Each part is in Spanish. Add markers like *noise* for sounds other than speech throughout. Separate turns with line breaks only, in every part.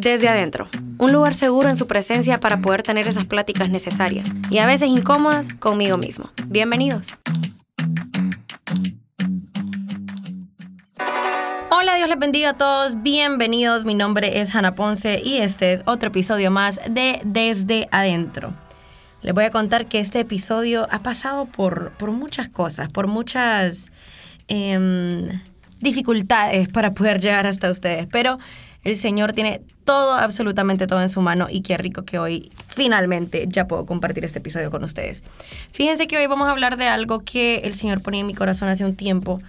Desde adentro, un lugar seguro en su presencia para poder tener esas pláticas necesarias y a veces incómodas conmigo mismo. Bienvenidos. Hola, Dios les bendiga a todos. Bienvenidos. Mi nombre es Hanna Ponce y este es otro episodio más de Desde Adentro. Les voy a contar que este episodio ha pasado por, por muchas cosas, por muchas em, dificultades para poder llegar hasta ustedes, pero el Señor tiene todo, absolutamente todo en su mano y qué rico que hoy finalmente ya puedo compartir este episodio con ustedes. Fíjense que hoy vamos a hablar de algo que el Señor ponía en mi corazón hace un tiempo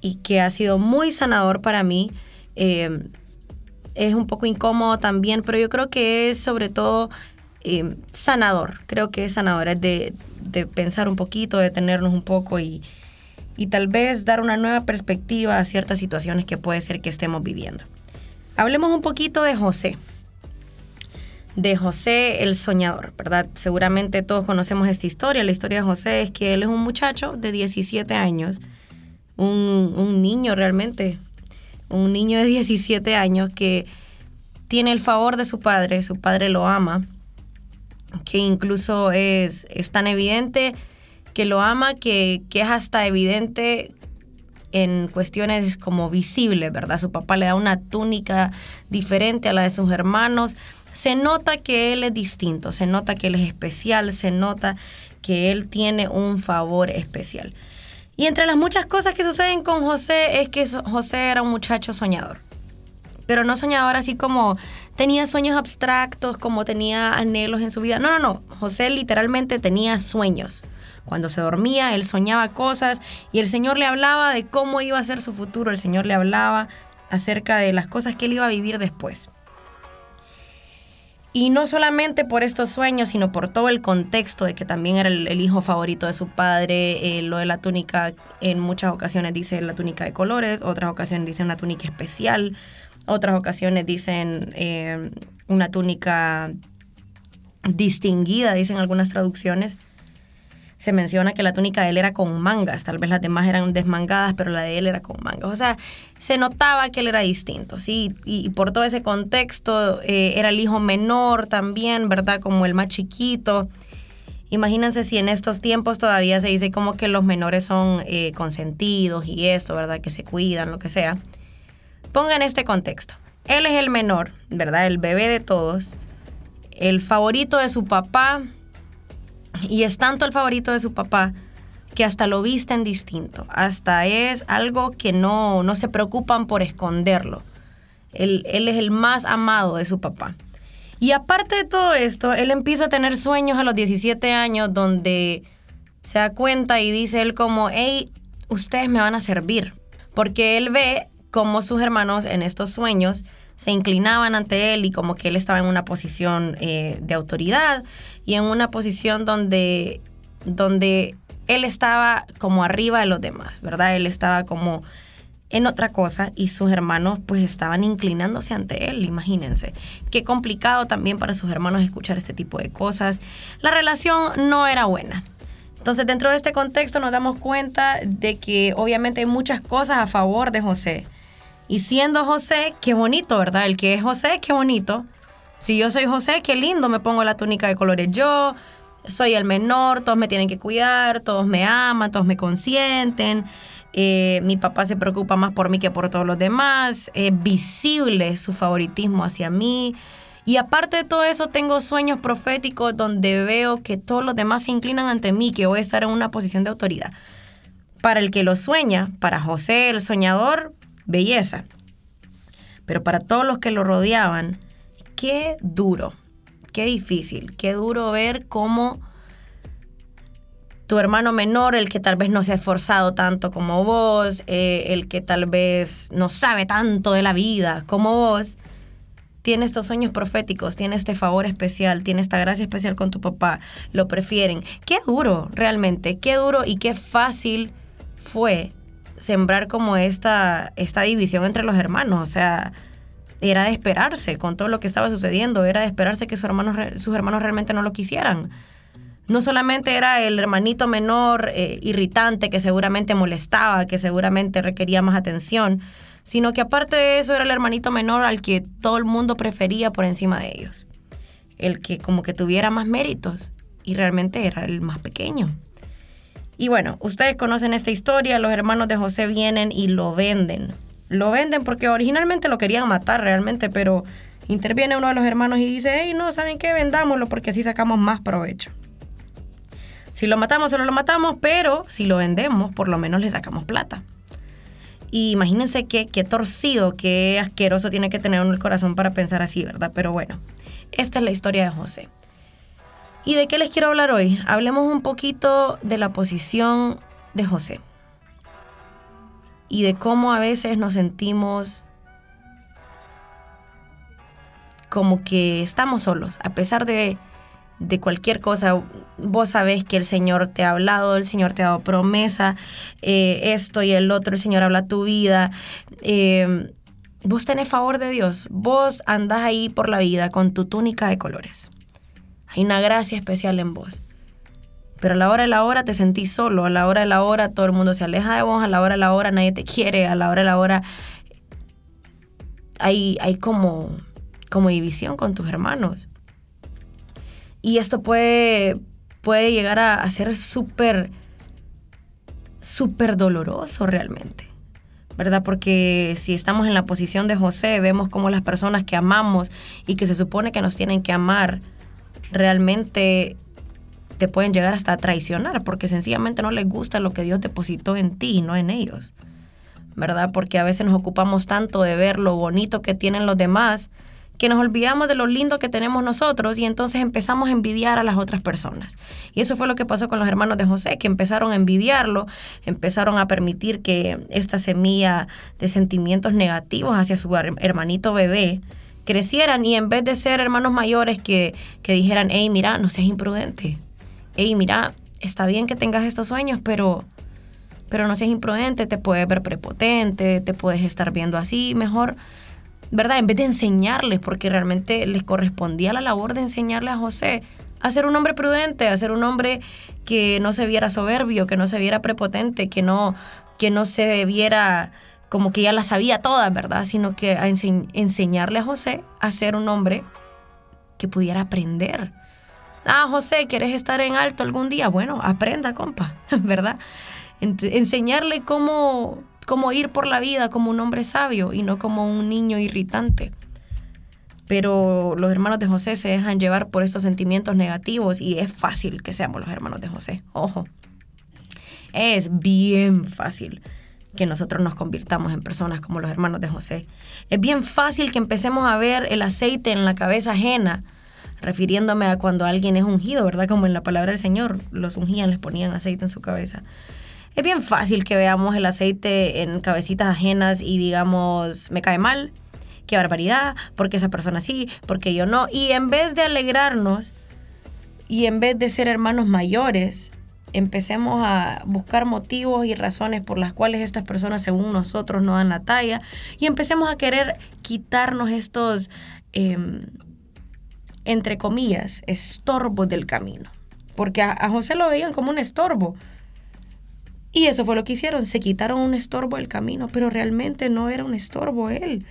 y que ha sido muy sanador para mí. Eh, es un poco incómodo también, pero yo creo que es sobre todo eh, sanador. Creo que es sanador, es de, de pensar un poquito, de tenernos un poco y, y tal vez dar una nueva perspectiva a ciertas situaciones que puede ser que estemos viviendo. Hablemos un poquito de José. De José el soñador, ¿verdad? Seguramente todos conocemos esta historia. La historia de José es que él es un muchacho de 17 años, un, niño realmente, un niño de 17 años que tiene el favor de su padre, su padre lo ama, que incluso es, es tan evidente que lo ama que, que es hasta evidente en cuestiones como visibles, ¿verdad? Su papá le da una túnica diferente a la de sus hermanos. Se nota que él es distinto, se nota que él es especial, se nota que él tiene un favor especial. Y entre las muchas cosas que suceden con José es que José era un muchacho soñador. Pero no soñador así como tenía sueños abstractos, como tenía anhelos en su vida. No, no, no. José literalmente tenía sueños. Cuando se dormía, él soñaba cosas y el Señor le hablaba de cómo iba a ser su futuro, el Señor le hablaba acerca de las cosas que él iba a vivir después. Y no solamente por estos sueños, sino por todo el contexto de que también era el, hijo favorito de su padre, eh, lo de la túnica, en muchas ocasiones dice la túnica de colores, otras ocasiones dicen una túnica especial, otras ocasiones dicen eh, una túnica distinguida, dicen algunas traducciones se menciona que la túnica de él era con mangas, tal vez las demás eran desmangadas, pero la de él era con mangas. O sea, se notaba que él era distinto, ¿sí? Y, por todo ese contexto, eh, era el hijo menor también, ¿verdad? Como el más chiquito. Imagínense si en estos tiempos todavía se dice como que los menores son eh, consentidos y esto, ¿verdad? Que se cuidan, lo que sea. Pongan este contexto. Él es el menor, ¿verdad? El bebé de todos. El favorito de su papá, y es tanto el favorito de su papá que hasta lo visten distinto, hasta es algo que no, no se preocupan por esconderlo. Él, él es el más amado de su papá. Y aparte de todo esto, él empieza a tener sueños a los 17 años donde se da cuenta y dice él como, hey, ustedes me van a servir. Porque él ve como sus hermanos en estos sueños se inclinaban ante él y como que él estaba en una posición eh, de autoridad y en una posición donde, donde él estaba como arriba de los demás, ¿verdad? Él estaba como en otra cosa y sus hermanos pues estaban inclinándose ante él, imagínense. Qué complicado también para sus hermanos escuchar este tipo de cosas. La relación no era buena. Entonces dentro de este contexto nos damos cuenta de que obviamente hay muchas cosas a favor de José. Y siendo José, qué bonito, ¿verdad? El que es José, qué bonito. Si yo soy José, qué lindo, me pongo la túnica de colores yo, soy el menor, todos me tienen que cuidar, todos me aman, todos me consienten. Eh, mi papá se preocupa más por mí que por todos los demás. Es visible su favoritismo hacia mí. Y aparte de todo eso, tengo sueños proféticos donde veo que todos los demás se inclinan ante mí, que voy a estar en una posición de autoridad. Para el que lo sueña, para José el soñador, belleza. Pero para todos los que lo rodeaban, qué duro, qué difícil, qué duro ver cómo tu hermano menor, el que tal vez no se ha esforzado tanto como vos, eh, el que tal vez no sabe tanto de la vida como vos, tiene estos sueños proféticos, tiene este favor especial, tiene esta gracia especial con tu papá, lo prefieren. Qué duro, realmente, qué duro y qué fácil fue sembrar como esta, esta división entre los hermanos. O sea, era de esperarse con todo lo que estaba sucediendo, era de esperarse que sus hermanos, sus hermanos realmente no lo quisieran. no solamente era el hermanito menor eh, irritante que seguramente molestaba, que seguramente requería más atención, sino que aparte de eso era el hermanito menor al que todo el mundo prefería por encima de ellos. El que como que tuviera más méritos y realmente era el más pequeño. Y bueno, ustedes conocen esta historia, los hermanos de José vienen y lo venden. Lo venden porque originalmente lo querían matar realmente, pero interviene uno de los hermanos y dice, hey, no, ¿saben qué? Vendámoslo porque así sacamos más provecho. Si lo matamos, solo lo matamos, pero si lo vendemos, por lo menos le sacamos plata. Y imagínense qué, qué torcido, qué asqueroso tiene que tener uno el corazón para pensar así, ¿verdad? Pero bueno, esta es la historia de José. ¿Y de qué les quiero hablar hoy? Hablemos un poquito de la posición de José y de cómo a veces nos sentimos como que estamos solos, a pesar de, cualquier cosa. Vos sabés que el Señor te ha hablado, el Señor te ha dado promesa, eh, esto y el otro, el Señor habla tu vida. Eh, vos tenés favor de Dios, vos andás ahí por la vida con tu túnica de colores. Hay una gracia especial en vos. Pero a la hora de la hora te sentís solo, a la hora de la hora todo el mundo se aleja de vos, a la hora de la hora nadie te quiere, a la hora de la hora hay, hay como, como división con tus hermanos. Y esto puede, puede llegar a, a ser súper, súper doloroso realmente. ¿verdad? Porque si estamos en la posición de José, vemos como las personas que amamos y que se supone que nos tienen que amar, realmente te pueden llegar hasta traicionar porque sencillamente no les gusta lo que Dios depositó en ti y no en ellos. ¿Verdad? Porque a veces nos ocupamos tanto de ver lo bonito que tienen los demás que nos olvidamos de lo lindo que tenemos nosotros y entonces empezamos a envidiar a las otras personas. Y eso fue lo que pasó con los hermanos de José, que empezaron a envidiarlo, empezaron a permitir que esta semilla de sentimientos negativos hacia su hermanito bebé crecieran y en vez de ser hermanos mayores que, dijeran, hey, mira, no seas imprudente, hey, mira, está bien que tengas estos sueños, pero, pero no seas imprudente, te puedes ver prepotente, te puedes estar viendo así, mejor, ¿verdad? En vez de enseñarles, porque realmente les correspondía la labor de enseñarle a José a ser un hombre prudente, a ser un hombre que no se viera soberbio, que no se viera prepotente, que no, que no se viera como que ya la sabía toda, ¿verdad? Sino que a enseñarle a José a ser un hombre que pudiera aprender. Ah, José, ¿quieres estar en alto algún día? Bueno, aprenda, compa, *laughs* ¿verdad? enseñarle cómo, cómo ir por la vida como un hombre sabio y no como un niño irritante. Pero los hermanos de José se dejan llevar por estos sentimientos negativos y es fácil que seamos los hermanos de José. Ojo, es bien fácil que nosotros nos convirtamos en personas como los hermanos de José. Es bien fácil que empecemos a ver el aceite en la cabeza ajena, refiriéndome a cuando alguien es ungido, ¿verdad? Como en la palabra del Señor, los ungían, les ponían aceite en su cabeza. Es bien fácil que veamos el aceite en cabecitas ajenas y digamos, me cae mal, qué barbaridad, porque esa persona sí, porque yo no. Y en vez de alegrarnos y en vez de ser hermanos mayores, empecemos a buscar motivos y razones por las cuales estas personas, según nosotros, no dan la talla y empecemos a querer quitarnos estos, em, entre comillas, estorbos del camino. Porque a, José lo veían como un estorbo. Y eso fue lo que hicieron, se quitaron un estorbo del camino, pero realmente no era un estorbo él.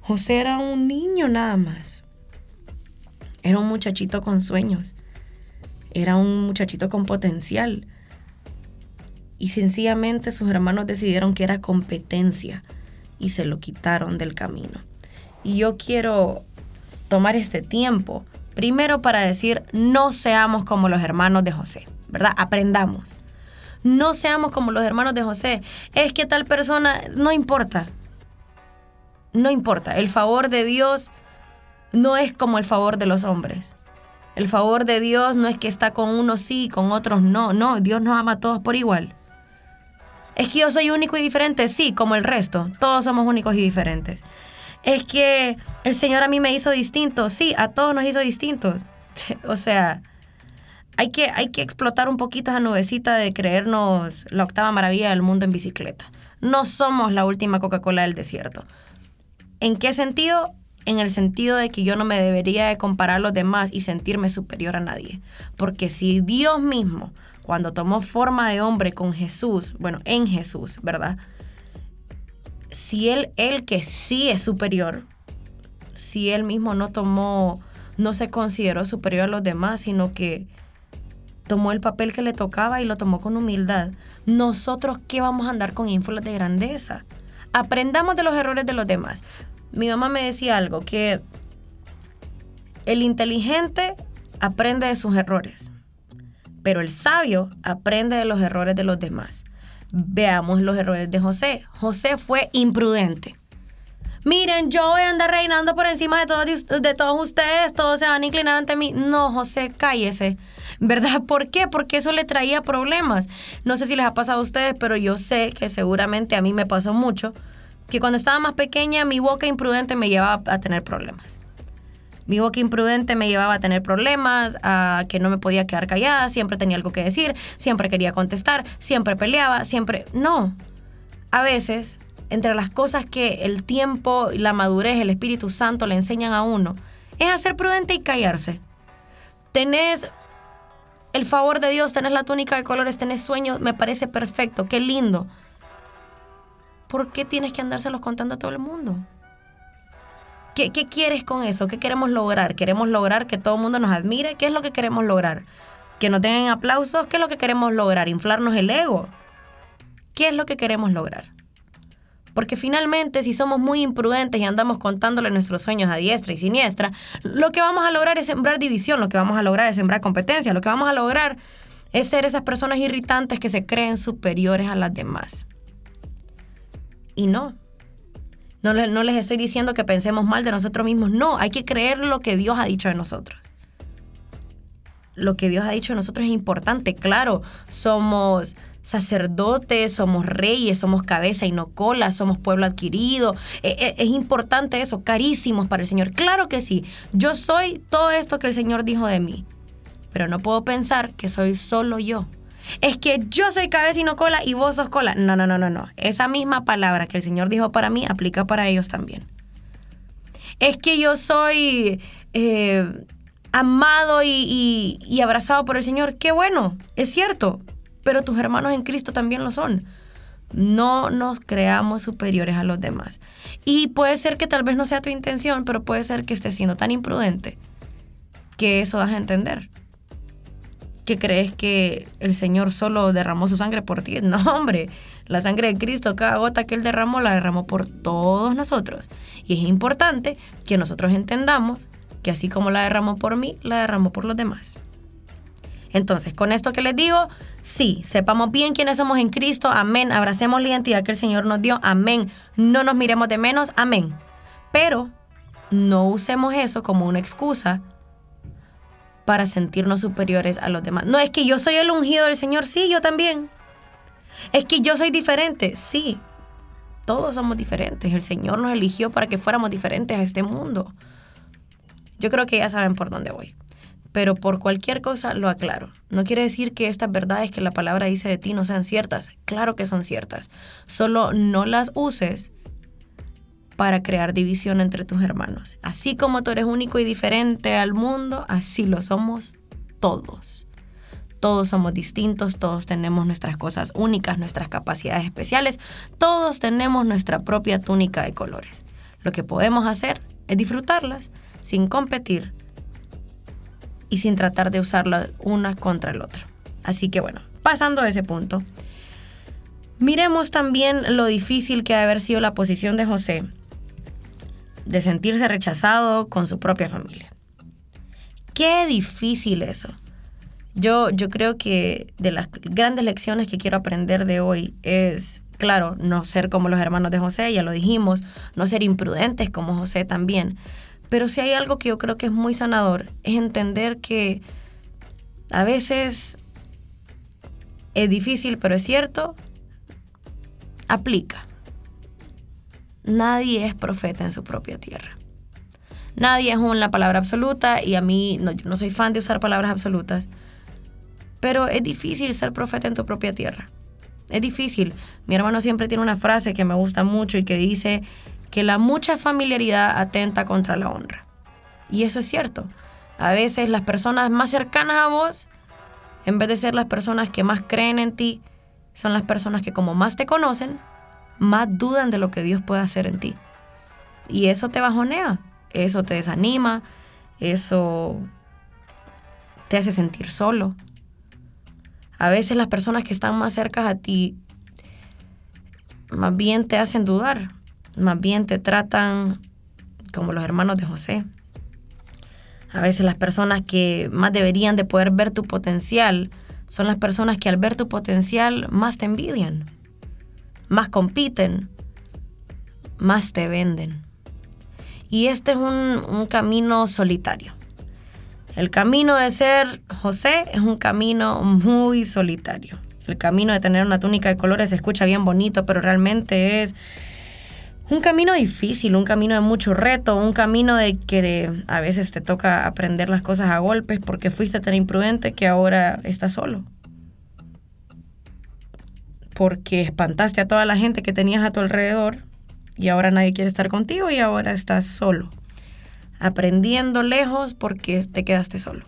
José era un niño nada más. Era un muchachito con sueños era un muchachito con potencial. Y sencillamente sus hermanos decidieron que era competencia y se lo quitaron del camino. Y yo quiero tomar este tiempo, primero para decir, no seamos como los hermanos de José, ¿verdad? Aprendamos. No seamos como los hermanos de José. Es que tal persona, no importa. No importa. El favor de Dios no es como el favor de los hombres. El favor de Dios no es que está con unos sí y con otros no. No, Dios nos ama a todos por igual. Es que yo soy único y diferente, sí, como el resto. Todos somos únicos y diferentes. Es que el Señor a mí me hizo distinto, sí, a todos nos hizo distintos. *laughs* o sea, hay que, hay que explotar un poquito esa nubecita de creernos la octava maravilla del mundo en bicicleta. No somos la última Coca-Cola del desierto. ¿En qué sentido? En el sentido de que yo no me debería de comparar a los demás y sentirme superior a nadie. Porque si Dios mismo, cuando tomó forma de hombre con Jesús, bueno, en Jesús, ¿verdad? Si él, él que sí es superior, si él mismo no tomó, no se consideró superior a los demás, sino que tomó el papel que le tocaba y lo tomó con humildad. Nosotros, ¿qué vamos a andar con ínfulas de grandeza? Aprendamos de los errores de los demás. Mi mamá me decía algo, que el inteligente aprende de sus errores, pero el sabio aprende de los errores de los demás. Veamos los errores de José. José fue imprudente miren, yo voy a andar reinando por encima de todos, de todos ustedes, todos se van a inclinar ante mí. No, José, cállese. ¿Verdad? ¿Por qué? Porque eso le traía problemas. No sé si les ha pasado a ustedes, pero yo sé que seguramente a mí me pasó mucho, que cuando estaba más pequeña mi boca imprudente me llevaba a tener problemas. Mi boca imprudente me llevaba a tener problemas, a que no me podía quedar callada, siempre tenía algo que decir, siempre quería contestar, siempre peleaba, siempre... No. A veces entre las cosas que el tiempo, la madurez, el Espíritu Santo le enseñan a uno, es a ser prudente y callarse. Tenés el favor de Dios, tenés la túnica de colores, tenés sueños, me parece perfecto, qué lindo. ¿Por qué tienes que andárselos contando a todo el mundo? ¿Qué, ¿Qué, quieres con eso? ¿Qué queremos lograr? ¿Queremos lograr que todo el mundo nos admire? ¿Qué es lo que queremos lograr? ¿Que nos den aplausos? ¿Qué es lo que queremos lograr? ¿Inflarnos el ego? ¿Qué es lo que queremos lograr? Porque finalmente, si somos muy imprudentes y andamos contándole nuestros sueños a diestra y siniestra, lo que vamos a lograr es sembrar división, lo que vamos a lograr es sembrar competencia, lo que vamos a lograr es ser esas personas irritantes que se creen superiores a las demás. Y no. No, no les estoy diciendo que pensemos mal de nosotros mismos. No, hay que creer lo que Dios ha dicho de nosotros lo que Dios ha dicho de nosotros es importante. Claro, somos sacerdotes, somos reyes, somos cabeza y no cola, somos pueblo adquirido. E, e, es, importante eso, carísimos para el Señor. Claro que sí, yo soy todo esto que el Señor dijo de mí, pero no puedo pensar que soy solo yo. Es que yo soy cabeza y no cola y vos sos cola. No, no, no, no, no. Esa misma palabra que el Señor dijo para mí aplica para ellos también. Es que yo soy eh, amado y, y abrazado por el Señor. Qué bueno, es cierto pero tus hermanos en Cristo también lo son. No nos creamos superiores a los demás. Y puede ser que tal vez no sea tu intención, pero puede ser que estés siendo tan imprudente que eso das a entender. Que crees que el Señor solo derramó su sangre por ti. *laughs* No, hombre, la sangre de Cristo, cada gota que Él derramó, la derramó por todos nosotros. Y es importante que nosotros entendamos que así como la derramó por mí, la derramó por los demás. Entonces, con esto que les digo, sí, sepamos bien quiénes somos en Cristo, amén, abracemos la identidad que el Señor nos dio, amén, no nos miremos de menos, amén. Pero no usemos eso como una excusa para sentirnos superiores a los demás. No es que yo soy el ungido del Señor, sí, yo también. Es que yo soy diferente, sí. Todos somos diferentes. El Señor nos eligió para que fuéramos diferentes a este mundo. Yo creo que ya saben por dónde voy pero por cualquier cosa lo aclaro. No quiere decir que estas verdades que la palabra dice de ti no sean ciertas. Claro que son ciertas. Solo no las uses para crear división entre tus hermanos. Así como tú eres único y diferente al mundo, así lo somos todos. Todos somos distintos, todos tenemos nuestras cosas únicas, nuestras capacidades especiales, todos tenemos nuestra propia túnica de colores. Lo que podemos hacer es disfrutarlas sin competir, y sin tratar de usarla una contra el otro. Así que bueno, pasando a ese punto, miremos también lo difícil que ha de haber sido la posición de José de sentirse rechazado con su propia familia. Qué difícil eso. Yo, yo creo que de las grandes lecciones que quiero aprender de hoy es, claro, no ser como los hermanos de José, ya lo dijimos, no ser imprudentes como José también, pero si hay algo que yo creo que es muy sanador, es entender que a veces es difícil, pero es cierto, aplica. Nadie es profeta en su propia tierra. Nadie es una palabra absoluta y a mí no, soy fan de usar palabras absolutas, pero es difícil ser profeta en tu propia tierra. Es difícil. Mi hermano siempre tiene una frase que me gusta mucho y que dice que la mucha familiaridad atenta contra la honra. Y eso es cierto. A veces las personas más cercanas a vos, en vez de ser las personas que más creen en ti, son las personas que como más te conocen, más dudan de lo que Dios puede hacer en ti. Y eso te bajonea, eso te desanima, eso te hace sentir solo. A veces las personas que están más cerca a ti más bien te hacen dudar, más bien te tratan como los hermanos de José. A veces las personas que más deberían de poder ver tu potencial son las personas que al ver tu potencial más te envidian, más compiten, más te venden. Y este es un, camino solitario. El camino de ser José es un camino muy solitario. El camino de tener una túnica de colores se escucha bien bonito, pero realmente es un camino difícil, un camino de mucho reto, un camino de que a veces te toca aprender las cosas a golpes porque fuiste tan imprudente que ahora estás solo. Porque espantaste a toda la gente que tenías a tu alrededor y ahora nadie quiere estar contigo y ahora estás solo. Aprendiendo lejos porque te quedaste solo.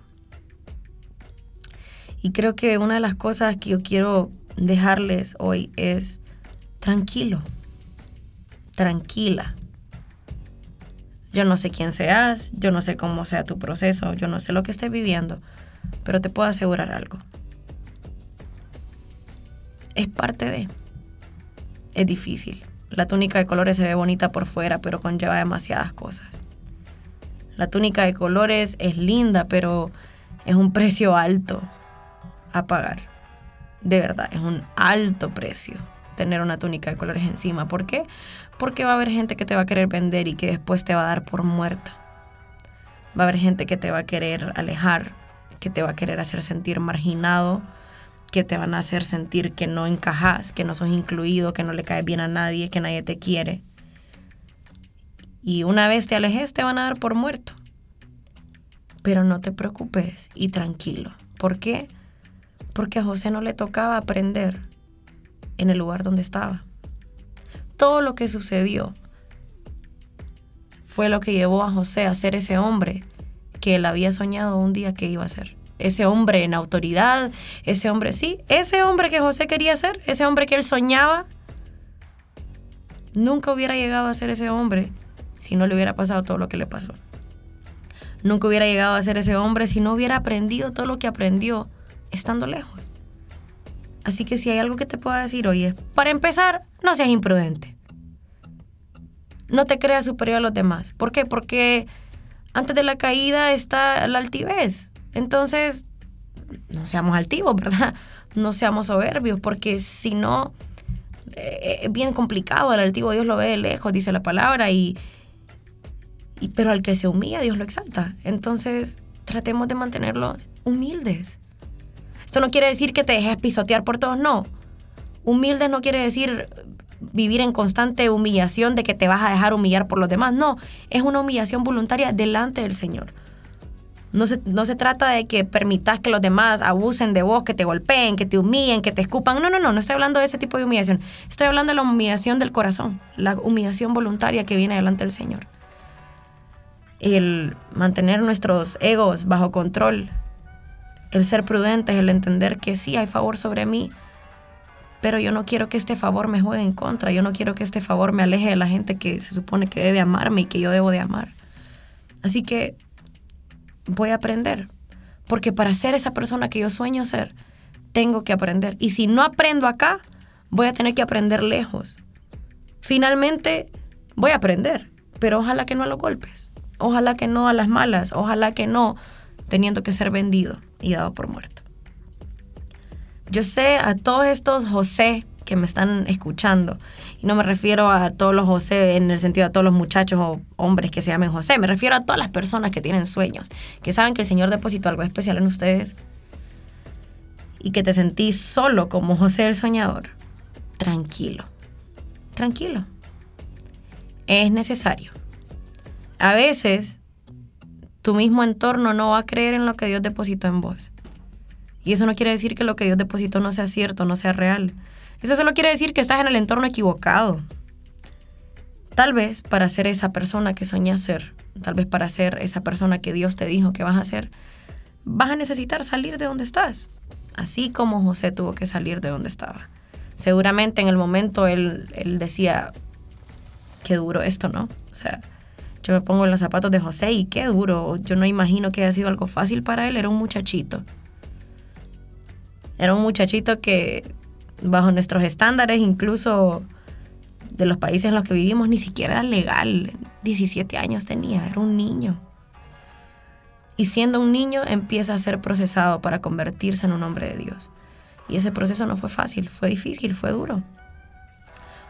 Y creo que una de las cosas que yo quiero dejarles hoy es tranquilo tranquila. Yo no sé quién seas, yo no sé cómo sea tu proceso, yo no sé lo que estés viviendo, pero te puedo asegurar algo. Es parte de. Es difícil. La túnica de colores se ve bonita por fuera, pero conlleva demasiadas cosas. La túnica de colores es linda, pero es un precio alto a pagar. De verdad, es un alto precio tener una túnica de colores encima. ¿Por qué? Porque va a haber gente que te va a querer vender y que después te va a dar por muerta. Va a haber gente que te va a querer alejar, que te va a querer hacer sentir marginado, que te van a hacer sentir que no encajas, que no sos incluido, que no le caes bien a nadie, que nadie te quiere. Y una vez te alejes te van a dar por muerto. Pero no te preocupes y tranquilo. ¿Por qué? Porque a José no le tocaba aprender en el lugar donde estaba. Todo lo que sucedió fue lo que llevó a José a ser ese hombre que él había soñado un día que iba a ser. Ese hombre en autoridad, ese hombre, sí, ese hombre que José quería ser, ese hombre que él soñaba, nunca hubiera llegado a ser ese hombre si no le hubiera pasado todo lo que le pasó. Nunca hubiera llegado a ser ese hombre si no hubiera aprendido todo lo que aprendió estando lejos. Así que si hay algo que te pueda decir hoy es, para empezar, no seas imprudente. No te creas superior a los demás. ¿Por qué? Porque antes de la caída está la altivez. Entonces, no seamos altivos, ¿verdad? No seamos soberbios, porque si no, eh, es bien complicado. El altivo Dios lo ve de lejos, dice la palabra, y, y, pero al que se humilla, Dios lo exalta. Entonces, tratemos de mantenerlos humildes. Esto no quiere decir que te dejes pisotear por todos, no. Humilde no quiere decir vivir en constante humillación de que te vas a dejar humillar por los demás. No, es una humillación voluntaria delante del Señor. No se, no se trata de que permitas que los demás abusen de vos, que te golpeen, que te humillen, que te escupan. No, no, no, no estoy hablando de ese tipo de humillación. Estoy hablando de la humillación del corazón, la humillación voluntaria que viene delante del Señor. El mantener nuestros egos bajo control, el ser prudente es el entender que sí hay favor sobre mí, pero yo no quiero que este favor me juegue en contra, yo no quiero que este favor me aleje de la gente que se supone que debe amarme y que yo debo de amar. Así que voy a aprender, porque para ser esa persona que yo sueño ser, tengo que aprender. Y si no aprendo acá, voy a tener que aprender lejos. Finalmente, voy a aprender, pero ojalá que no a los golpes, ojalá que no a las malas, ojalá que no teniendo que ser vendido y dado por muerto. Yo sé a todos estos José que me están escuchando, y no me refiero a todos los José en el sentido de todos los muchachos o hombres que se llamen José, me refiero a todas las personas que tienen sueños, que saben que el Señor depositó algo especial en ustedes y que te sentís solo como José el soñador. Tranquilo, tranquilo. Es necesario. A veces tu mismo entorno no va a creer en lo que Dios depositó en vos. Y eso no quiere decir que lo que Dios depositó no sea cierto, no sea real. Eso solo quiere decir que estás en el entorno equivocado. Tal vez para ser esa persona que soñas ser, tal vez para ser esa persona que Dios te dijo que vas a ser, vas a necesitar salir de donde estás, así como José tuvo que salir de donde estaba. Seguramente en el momento él, él decía, qué duro esto, ¿no? O sea, yo me pongo en los zapatos de José y qué duro. Yo no imagino que haya sido algo fácil para él. Era un muchachito. Era un muchachito que bajo nuestros estándares, incluso de los países en los que vivimos, ni siquiera era legal. 17 años tenía, era un niño. Y siendo un niño empieza a ser procesado para convertirse en un hombre de Dios. Y ese proceso no fue fácil, fue difícil, fue duro.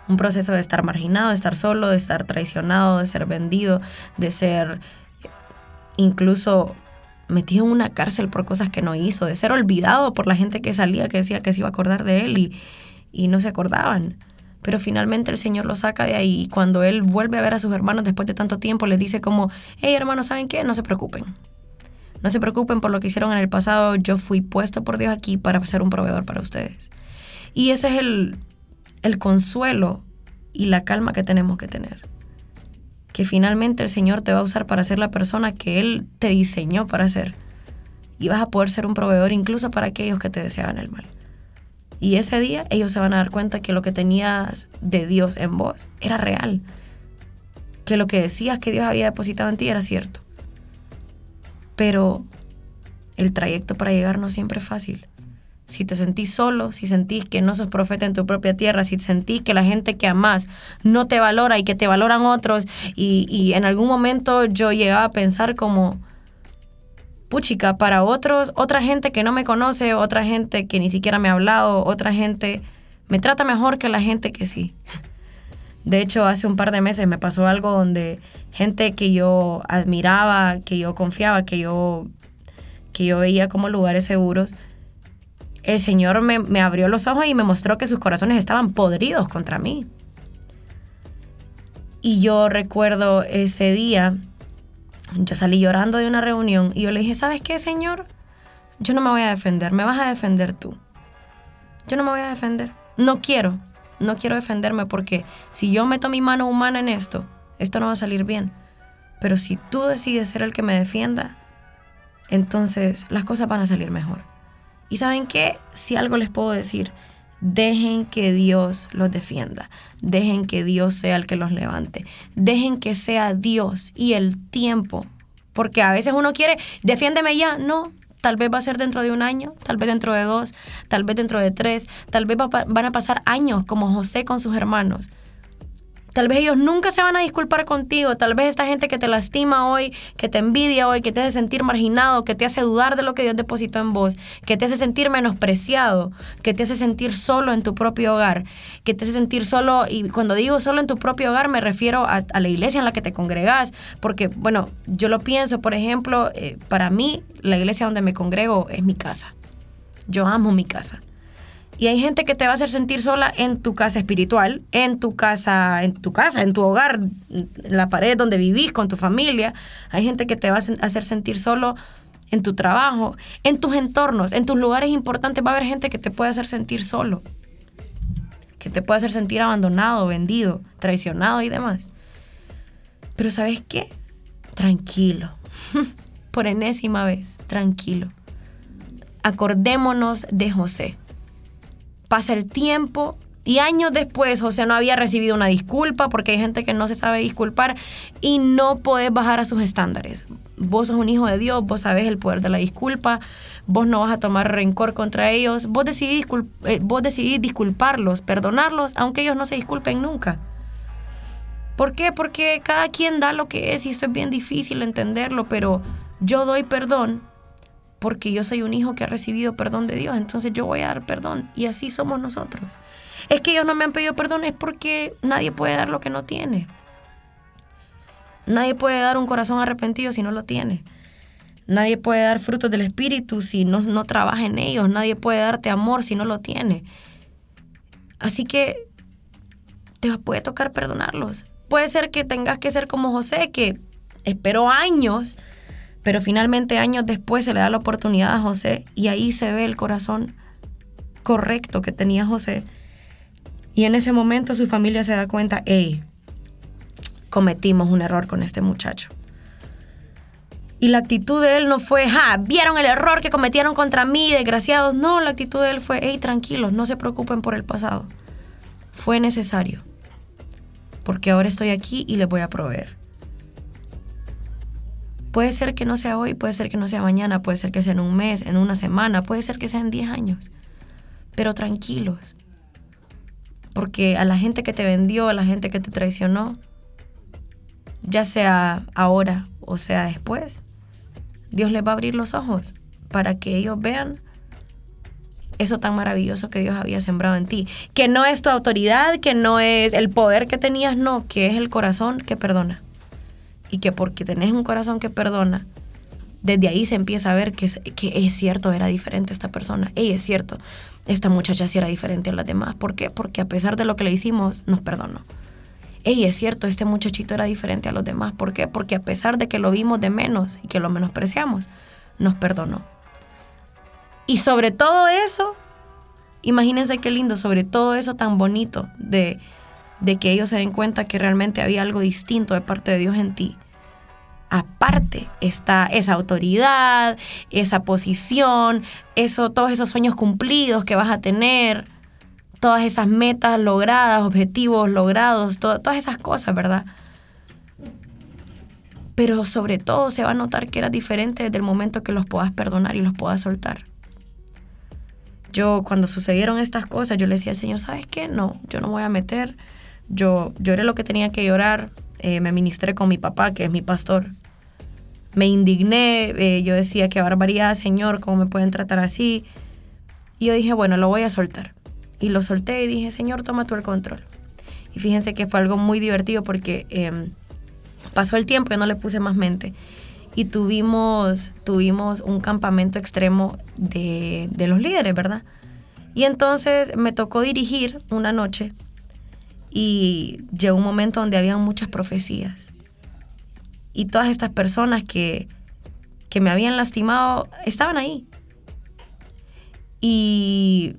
Un proceso de estar marginado, de estar solo, de estar traicionado, de ser vendido, de ser incluso metido en una cárcel por cosas que no hizo, de ser olvidado por la gente que salía, que decía que se iba a acordar de él y, y no se acordaban. Pero finalmente el Señor lo saca de ahí y cuando él vuelve a ver a sus hermanos después de tanto tiempo, les dice como, hey hermanos, ¿saben qué? No se preocupen. No se preocupen por lo que hicieron en el pasado, yo fui puesto por Dios aquí para ser un proveedor para ustedes. Y ese es el, el consuelo y la calma que tenemos que tener que finalmente el Señor te va a usar para ser la persona que Él te diseñó para ser. Y vas a poder ser un proveedor incluso para aquellos que te deseaban el mal. Y ese día ellos se van a dar cuenta que lo que tenías de Dios en vos era real. Que lo que decías que Dios había depositado en ti era cierto. Pero el trayecto para llegar no siempre es fácil si te sentís solo, si sentís que no sos profeta en tu propia tierra, si sentís que la gente que amás no te valora y que te valoran otros, y, en algún momento yo llegaba a pensar como, puchica, para otros, otra gente que no me conoce, otra gente que ni siquiera me ha hablado, otra gente me trata mejor que la gente que sí. *laughs* De hecho, hace un par de meses me pasó algo donde gente que yo admiraba, que yo confiaba, que yo, que yo veía como lugares seguros, el Señor me, abrió los ojos y me mostró que sus corazones estaban podridos contra mí. Y yo recuerdo ese día, yo salí llorando de una reunión y yo le dije, ¿sabes qué, Señor? Yo no me voy a defender, me vas a defender tú. Yo no me voy a defender. No quiero, no quiero defenderme porque si yo meto mi mano humana en esto, esto no va a salir bien. Pero si tú decides ser el que me defienda, entonces las cosas van a salir mejor. Y saben qué, si algo les puedo decir, dejen que Dios los defienda, dejen que Dios sea el que los levante, dejen que sea Dios y el tiempo, porque a veces uno quiere, defiéndeme ya, no, tal vez va a ser dentro de un año, tal vez dentro de dos, tal vez dentro de tres, tal vez van a pasar años como José con sus hermanos. Tal vez ellos nunca se van a disculpar contigo. Tal vez esta gente que te lastima hoy, que te envidia hoy, que te hace sentir marginado, que te hace dudar de lo que Dios depositó en vos, que te hace sentir menospreciado, que te hace sentir solo en tu propio hogar, que te hace sentir solo, y cuando digo solo en tu propio hogar me refiero a, la iglesia en la que te congregas, porque bueno, yo lo pienso, por ejemplo, eh, para mí la iglesia donde me congrego es mi casa. Yo amo mi casa. Y hay gente que te va a hacer sentir sola en tu casa espiritual, en tu casa, en tu casa, en tu hogar, en la pared donde vivís con tu familia. Hay gente que te va a hacer sentir solo en tu trabajo, en tus entornos, en tus lugares importantes. Va a haber gente que te puede hacer sentir solo, que te puede hacer sentir abandonado, vendido, traicionado y demás. Pero ¿sabes qué? Tranquilo. *laughs* Por enésima vez, tranquilo. Acordémonos de José pasa el tiempo y años después José no había recibido una disculpa porque hay gente que no se sabe disculpar y no podés bajar a sus estándares. Vos sos un hijo de Dios, vos sabés el poder de la disculpa, vos no vas a tomar rencor contra ellos, vos decidís, eh, vos disculparlos, perdonarlos, aunque ellos no se disculpen nunca. ¿Por qué? Porque cada quien da lo que es y esto es bien difícil entenderlo, pero yo doy perdón porque yo soy un hijo que ha recibido perdón de Dios, entonces yo voy a dar perdón. Y así somos nosotros. Es que ellos no me han pedido perdón, es porque nadie puede dar lo que no tiene. Nadie puede dar un corazón arrepentido si no lo tiene. Nadie puede dar frutos del Espíritu si no, no trabaja en ellos. Nadie puede darte amor si no lo tiene. Así que te puede tocar perdonarlos. Puede ser que tengas que ser como José, que esperó años pero finalmente años después se le da la oportunidad a José y ahí se ve el corazón correcto que tenía José. Y en ese momento su familia se da cuenta, hey, cometimos un error con este muchacho. Y la actitud de él no fue, ja, vieron el error que cometieron contra mí, desgraciados. No, la actitud de él fue, hey, tranquilos, no se preocupen por el pasado. Fue necesario. Porque ahora estoy aquí y les voy a proveer. Puede ser que no sea hoy, puede ser que no sea mañana, puede ser que sea en un mes, en una semana, puede ser que sea en 10 años. Pero tranquilos. Porque a la gente que te vendió, a la gente que te traicionó, ya sea ahora o sea después, Dios les va a abrir los ojos para que ellos vean eso tan maravilloso que Dios había sembrado en ti. Que no es tu autoridad, que no es el poder que tenías, no, que es el corazón que perdona. Y que porque tenés un corazón que perdona, desde ahí se empieza a ver que es, que es cierto, era diferente esta persona. Ey, es cierto, esta muchacha sí era diferente a las demás. ¿Por qué? Porque a pesar de lo que le hicimos, nos perdonó. Ey, es cierto, este muchachito era diferente a los demás. ¿Por qué? Porque a pesar de que lo vimos de menos y que lo menospreciamos, nos perdonó. Y sobre todo eso, imagínense qué lindo, sobre todo eso tan bonito de, de que ellos se den cuenta que realmente había algo distinto de parte de Dios en ti. Aparte está esa autoridad, esa posición, eso, todos esos sueños cumplidos que vas a tener todas esas metas logradas, objetivos logrados, todas esas cosas, ¿verdad? Pero sobre todo se va a notar que eras diferente desde el momento que los puedas perdonar y los puedas soltar. Yo cuando sucedieron estas cosas, yo le decía al Señor, ¿sabes qué? No, yo no voy a meter. Yo lloré lo que tenía que llorar. Eh, me ministré con mi papá, que es mi pastor. Me indigné. Eh, yo decía, qué barbaridad, Señor, ¿cómo me pueden tratar así? Y yo dije, bueno, lo voy a soltar. Y lo solté y dije, Señor, toma tú el control. Y fíjense que fue algo muy divertido porque em, pasó el tiempo y no le puse más mente. Y tuvimos, tuvimos un campamento extremo de, de los líderes, ¿verdad? Y entonces me tocó dirigir una noche y llegó un momento donde había muchas profecías. Y todas estas personas que, que me habían lastimado estaban ahí. Y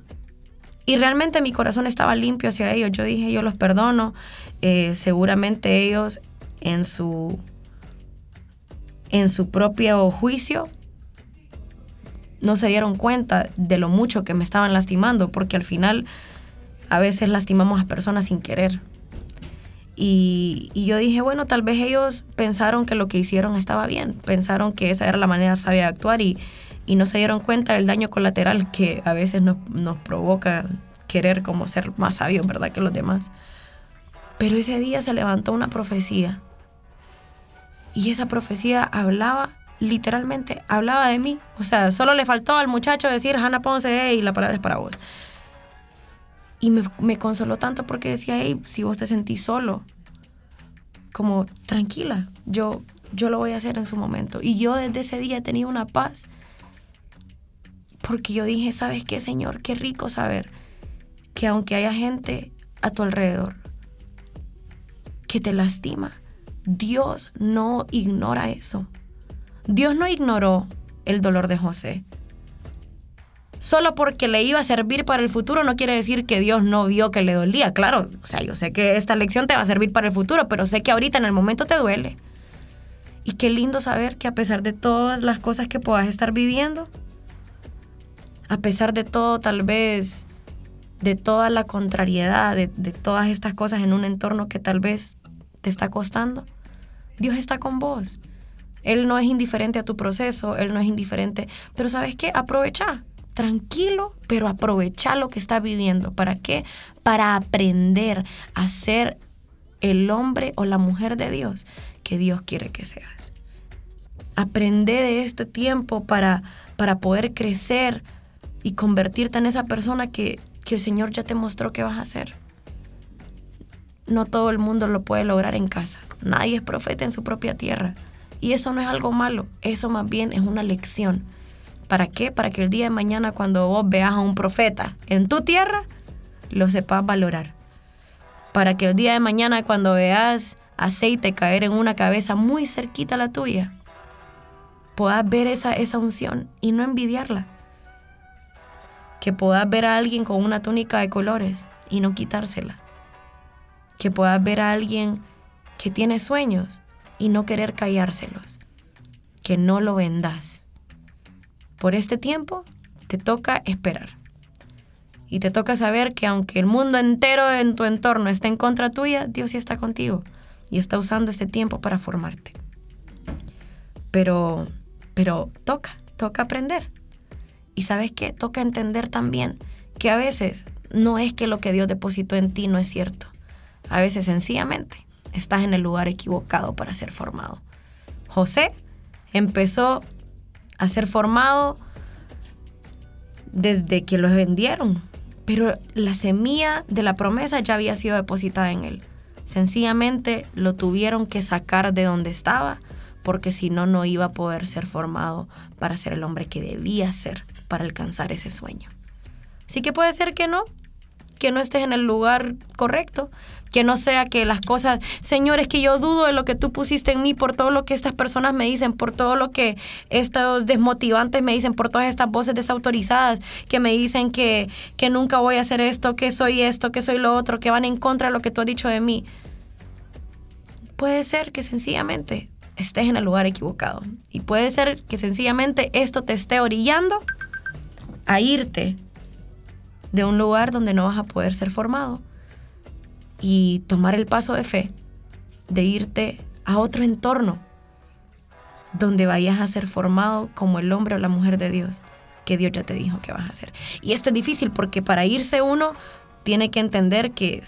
y realmente mi corazón estaba limpio hacia ellos. Yo dije, yo los perdono. Eh, seguramente ellos en su, en su propio juicio no se dieron cuenta de lo mucho que me estaban lastimando, porque al final a veces lastimamos a personas sin querer. Y, yo dije, bueno, tal vez ellos pensaron que lo que hicieron estaba bien, pensaron que esa era la manera sabia de actuar y, no se dieron cuenta del daño colateral que a veces nos, provoca querer como ser más sabio, ¿verdad?, que los demás. Pero ese día se levantó una profecía. Y esa profecía hablaba, literalmente, hablaba de mí. O sea, solo le faltó al muchacho decir, Hannah Ponce, y la palabra es para vos. Y me, consoló tanto porque decía, hey, si vos te sentís solo, como tranquila, yo, yo lo voy a hacer en su momento. Y yo desde ese día he tenido una paz porque yo dije, ¿sabes qué, Señor? Qué rico saber que aunque haya gente a tu alrededor que te lastima, Dios no ignora eso. Dios no ignoró el dolor de José. Solo porque le iba a servir para el futuro no quiere decir que Dios no vio que le dolía. Claro, o sea, yo sé que esta lección te va a servir para el futuro, pero sé que ahorita en el momento te duele. Y qué lindo saber que a pesar de todas las cosas que puedas estar viviendo, a pesar de todo, tal vez de toda la contrariedad, de, todas estas cosas en un entorno que tal vez te está costando, Dios está con vos. Él no es indiferente a tu proceso, Él no es indiferente, pero ¿sabes qué? Aprovecha, tranquilo, pero aprovecha lo que está viviendo. ¿Para qué? Para aprender a ser el hombre o la mujer de Dios que Dios quiere que seas. Aprende de este tiempo para, para poder crecer y convertirte en esa persona que, que el Señor ya te mostró que vas a hacer. No todo el mundo lo puede lograr en casa. Nadie es profeta en su propia tierra. Y eso no es algo malo, eso más bien es una lección. ¿Para qué? Para que el día de mañana cuando vos veas a un profeta en tu tierra, lo sepas valorar. Para que el día de mañana cuando veas aceite caer en una cabeza muy cerquita a la tuya, puedas ver esa, esa unción y no envidiarla que puedas ver a alguien con una túnica de colores y no quitársela. Que puedas ver a alguien que tiene sueños y no querer callárselos, que no lo vendas. Por este tiempo te toca esperar. Y te toca saber que aunque el mundo entero en tu entorno esté en contra tuya, Dios sí está contigo y está usando este tiempo para formarte. Pero, pero toca, toca aprender. Y sabes qué, toca entender también que a veces no es que lo que Dios depositó en ti no es cierto. A veces sencillamente estás en el lugar equivocado para ser formado. José empezó a ser formado desde que lo vendieron, pero la semilla de la promesa ya había sido depositada en él. Sencillamente lo tuvieron que sacar de donde estaba, porque si no, no iba a poder ser formado para ser el hombre que debía ser para alcanzar ese sueño. Así que puede ser que no, que no estés en el lugar correcto, que no sea que las cosas, señores, que yo dudo de lo que tú pusiste en mí por todo lo que estas personas me dicen, por todo lo que estos desmotivantes me dicen, por todas estas voces desautorizadas que me dicen que, que nunca voy a hacer esto, que soy esto, que soy lo otro, que van en contra de lo que tú has dicho de mí. Puede ser que sencillamente estés en el lugar equivocado. Y puede ser que sencillamente esto te esté orillando a irte de un lugar donde no vas a poder ser formado y tomar el paso de fe de irte a otro entorno donde vayas a ser formado como el hombre o la mujer de Dios que Dios ya te dijo que vas a ser. Y esto es difícil porque para irse uno tiene que entender que,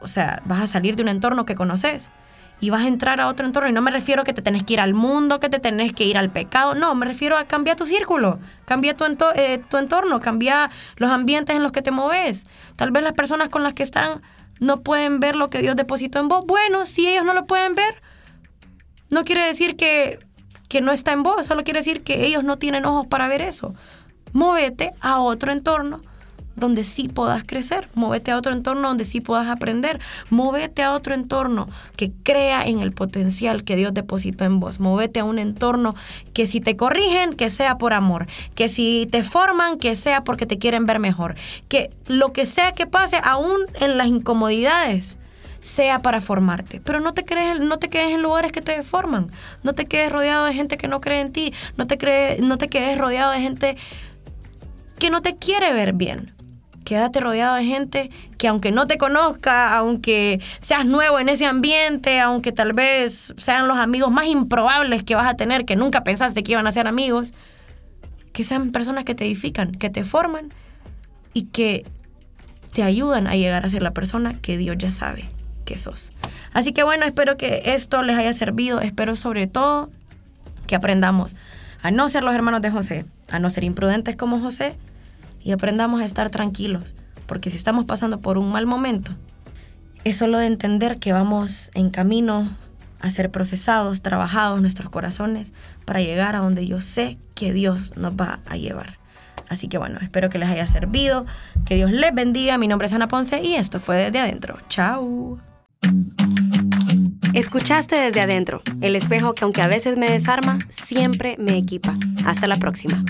o sea, vas a salir de un entorno que conoces y vas a entrar a otro entorno. Y no me refiero a que te tenés que ir al mundo, que te tenés que ir al pecado. No, me refiero a cambiar tu círculo, cambia tu, eh, tu entorno, cambia los ambientes en los que te moves. Tal vez las personas con las que están no pueden ver lo que Dios depositó en vos. Bueno, si ellos no lo pueden ver, no quiere decir que, que no está en vos, solo quiere decir que ellos no tienen ojos para ver eso. Móvete a otro entorno donde sí puedas crecer, móvete a otro entorno donde sí puedas aprender, móvete a otro entorno que crea en el potencial que Dios depositó en vos, móvete a un entorno que si te corrigen, que sea por amor, que si te forman, que sea porque te quieren ver mejor, que lo que sea que pase, aún en las incomodidades, sea para formarte. Pero no te, crees, no te quedes en lugares que te forman. No te quedes rodeado de gente que no cree en ti. No te, cree, no te quedes rodeado de gente que no te quiere ver bien quédate rodeado de gente que aunque no te conozca, aunque seas nuevo en ese ambiente, aunque tal vez sean los amigos más improbables que vas a tener, que nunca pensaste que iban a ser amigos, que sean personas que te edifican, que te forman y que te ayudan a llegar a ser la persona que Dios ya sabe que sos. Así que bueno, espero que esto les haya servido, espero sobre todo que aprendamos a no ser los hermanos de José, a no ser imprudentes como José, y aprendamos a estar tranquilos, porque si estamos pasando por un mal momento, es solo de entender que vamos en camino a ser procesados, trabajados nuestros corazones para llegar a donde yo sé que Dios nos va a llevar. Así que bueno, espero que les haya servido, que Dios les bendiga. Mi nombre es Ana Ponce y esto fue Desde Adentro. Chao.
Escuchaste Desde Adentro, el espejo que aunque a veces me desarma, siempre me equipa. Hasta la próxima.